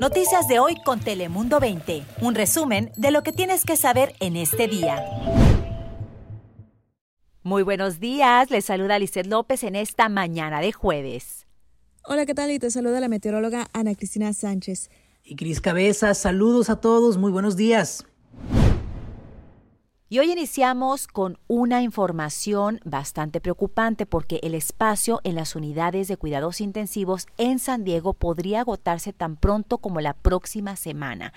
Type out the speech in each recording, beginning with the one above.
Noticias de hoy con Telemundo 20. Un resumen de lo que tienes que saber en este día. Muy buenos días, les saluda Lizeth López en esta mañana de jueves. Hola, ¿qué tal? Y te saluda la meteoróloga Ana Cristina Sánchez. Y Cris Cabezas, saludos a todos, muy buenos días. Y hoy iniciamos con una información bastante preocupante porque el espacio en las unidades de cuidados intensivos en San Diego podría agotarse tan pronto como la próxima semana.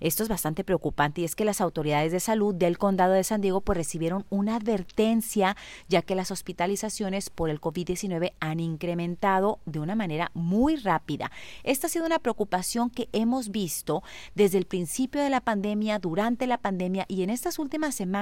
Esto es bastante preocupante y es que las autoridades de salud del condado de San Diego pues recibieron una advertencia ya que las hospitalizaciones por el COVID-19 han incrementado de una manera muy rápida. Esta ha sido una preocupación que hemos visto desde el principio de la pandemia, durante la pandemia y en estas últimas semanas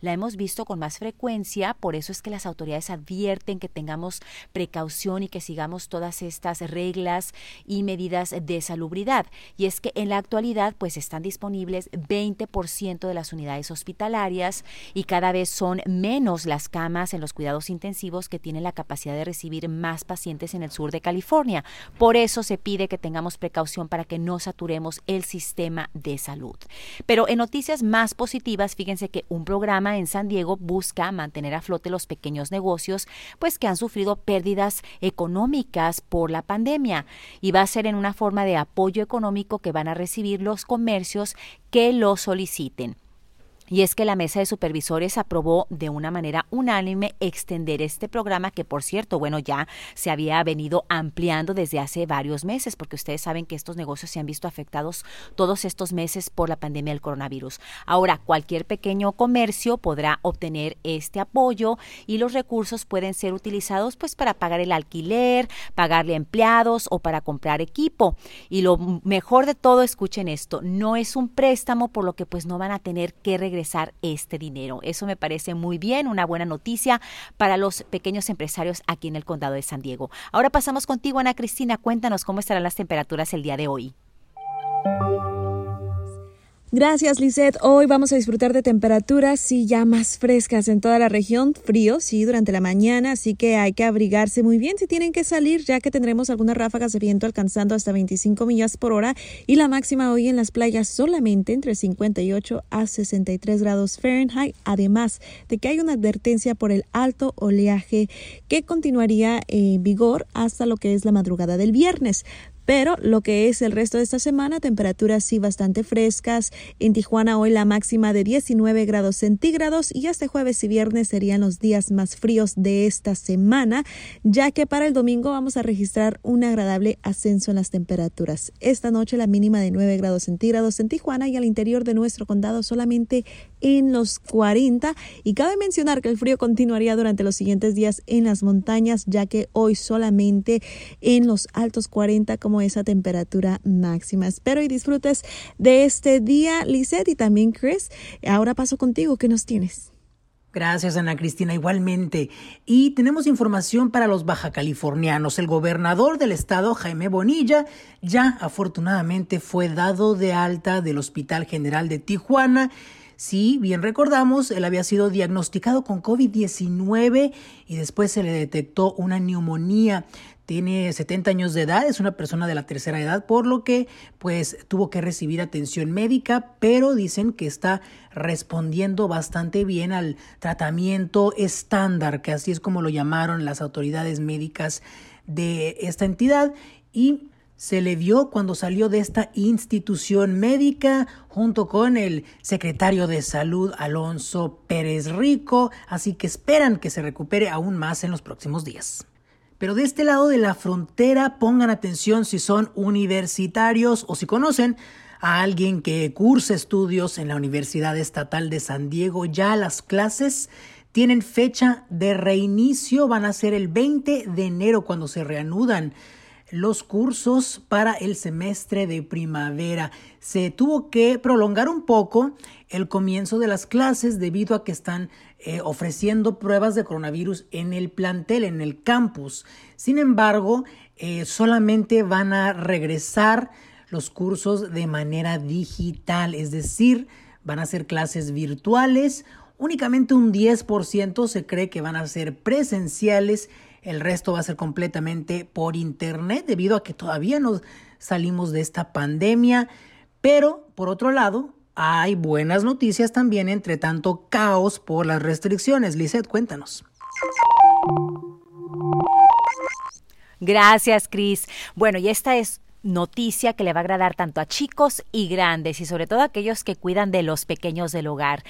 la hemos visto con más frecuencia, por eso es que las autoridades advierten que tengamos precaución y que sigamos todas estas reglas y medidas de salubridad. Y es que en la actualidad pues están disponibles 20% de las unidades hospitalarias y cada vez son menos las camas en los cuidados intensivos que tienen la capacidad de recibir más pacientes en el sur de California. Por eso se pide que tengamos precaución para que no saturemos el sistema de salud. Pero en noticias más positivas, fíjense que un programa en San Diego busca mantener a flote los pequeños negocios, pues que han sufrido pérdidas económicas por la pandemia. Y va a ser en una forma de apoyo económico que van a recibir los comercios que lo soliciten. Y es que la mesa de supervisores aprobó de una manera unánime extender este programa que, por cierto, bueno, ya se había venido ampliando desde hace varios meses, porque ustedes saben que estos negocios se han visto afectados todos estos meses por la pandemia del coronavirus. Ahora, cualquier pequeño comercio podrá obtener este apoyo y los recursos pueden ser utilizados pues para pagar el alquiler, pagarle a empleados o para comprar equipo. Y lo mejor de todo, escuchen esto, no es un préstamo por lo que pues no van a tener que regresar este dinero. Eso me parece muy bien, una buena noticia para los pequeños empresarios aquí en el condado de San Diego. Ahora pasamos contigo, Ana Cristina. Cuéntanos cómo estarán las temperaturas el día de hoy. Gracias, Lisette. Hoy vamos a disfrutar de temperaturas, sí, ya más frescas en toda la región. Frío, sí, durante la mañana, así que hay que abrigarse muy bien si tienen que salir, ya que tendremos algunas ráfagas de viento alcanzando hasta 25 millas por hora y la máxima hoy en las playas solamente entre 58 a 63 grados Fahrenheit, además de que hay una advertencia por el alto oleaje que continuaría en vigor hasta lo que es la madrugada del viernes. Pero lo que es el resto de esta semana, temperaturas sí bastante frescas. En Tijuana hoy la máxima de 19 grados centígrados y este jueves y viernes serían los días más fríos de esta semana, ya que para el domingo vamos a registrar un agradable ascenso en las temperaturas. Esta noche la mínima de 9 grados centígrados en Tijuana y al interior de nuestro condado solamente en los 40 y cabe mencionar que el frío continuaría durante los siguientes días en las montañas ya que hoy solamente en los altos 40 como esa temperatura máxima. Espero y disfrutes de este día, Lizette y también Chris. Ahora paso contigo, ¿qué nos tienes? Gracias, Ana Cristina, igualmente. Y tenemos información para los baja californianos. El gobernador del estado, Jaime Bonilla, ya afortunadamente fue dado de alta del Hospital General de Tijuana Sí, bien recordamos, él había sido diagnosticado con COVID-19 y después se le detectó una neumonía. Tiene 70 años de edad, es una persona de la tercera edad, por lo que pues tuvo que recibir atención médica, pero dicen que está respondiendo bastante bien al tratamiento estándar, que así es como lo llamaron las autoridades médicas de esta entidad y se le vio cuando salió de esta institución médica junto con el secretario de salud Alonso Pérez Rico, así que esperan que se recupere aún más en los próximos días. Pero de este lado de la frontera pongan atención si son universitarios o si conocen a alguien que cursa estudios en la Universidad Estatal de San Diego. Ya las clases tienen fecha de reinicio, van a ser el 20 de enero cuando se reanudan los cursos para el semestre de primavera. Se tuvo que prolongar un poco el comienzo de las clases debido a que están eh, ofreciendo pruebas de coronavirus en el plantel, en el campus. Sin embargo, eh, solamente van a regresar los cursos de manera digital, es decir, van a ser clases virtuales. Únicamente un 10% se cree que van a ser presenciales el resto va a ser completamente por internet debido a que todavía no salimos de esta pandemia. Pero, por otro lado, hay buenas noticias también entre tanto caos por las restricciones. Lizeth, cuéntanos. Gracias, Cris. Bueno, y esta es noticia que le va a agradar tanto a chicos y grandes y sobre todo a aquellos que cuidan de los pequeños del hogar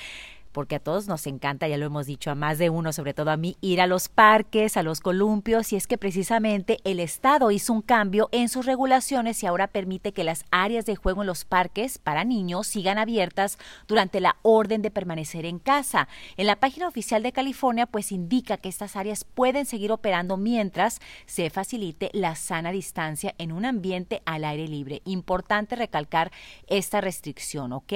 porque a todos nos encanta, ya lo hemos dicho, a más de uno, sobre todo a mí, ir a los parques, a los columpios, y es que precisamente el Estado hizo un cambio en sus regulaciones y ahora permite que las áreas de juego en los parques para niños sigan abiertas durante la orden de permanecer en casa. En la página oficial de California, pues indica que estas áreas pueden seguir operando mientras se facilite la sana distancia en un ambiente al aire libre. Importante recalcar esta restricción, ¿ok?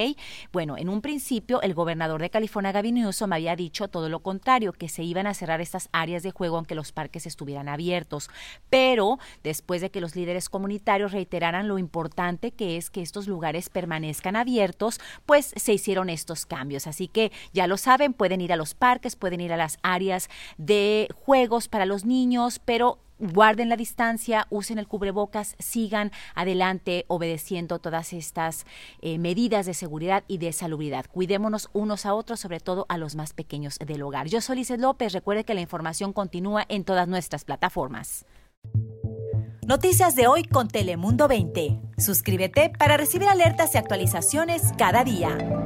Bueno, en un principio, el gobernador de California California, Gavin Newsom había dicho todo lo contrario, que se iban a cerrar estas áreas de juego aunque los parques estuvieran abiertos. Pero después de que los líderes comunitarios reiteraran lo importante que es que estos lugares permanezcan abiertos, pues se hicieron estos cambios. Así que ya lo saben, pueden ir a los parques, pueden ir a las áreas de juegos para los niños, pero guarden la distancia, usen el cubrebocas, sigan adelante obedeciendo todas estas eh, medidas de seguridad y de salubridad. Cuidémonos unos a otros, sobre todo a los más pequeños del hogar. Yo soy Lizeth López. Recuerde que la información continúa en todas nuestras plataformas. Noticias de hoy con Telemundo 20. Suscríbete para recibir alertas y actualizaciones cada día.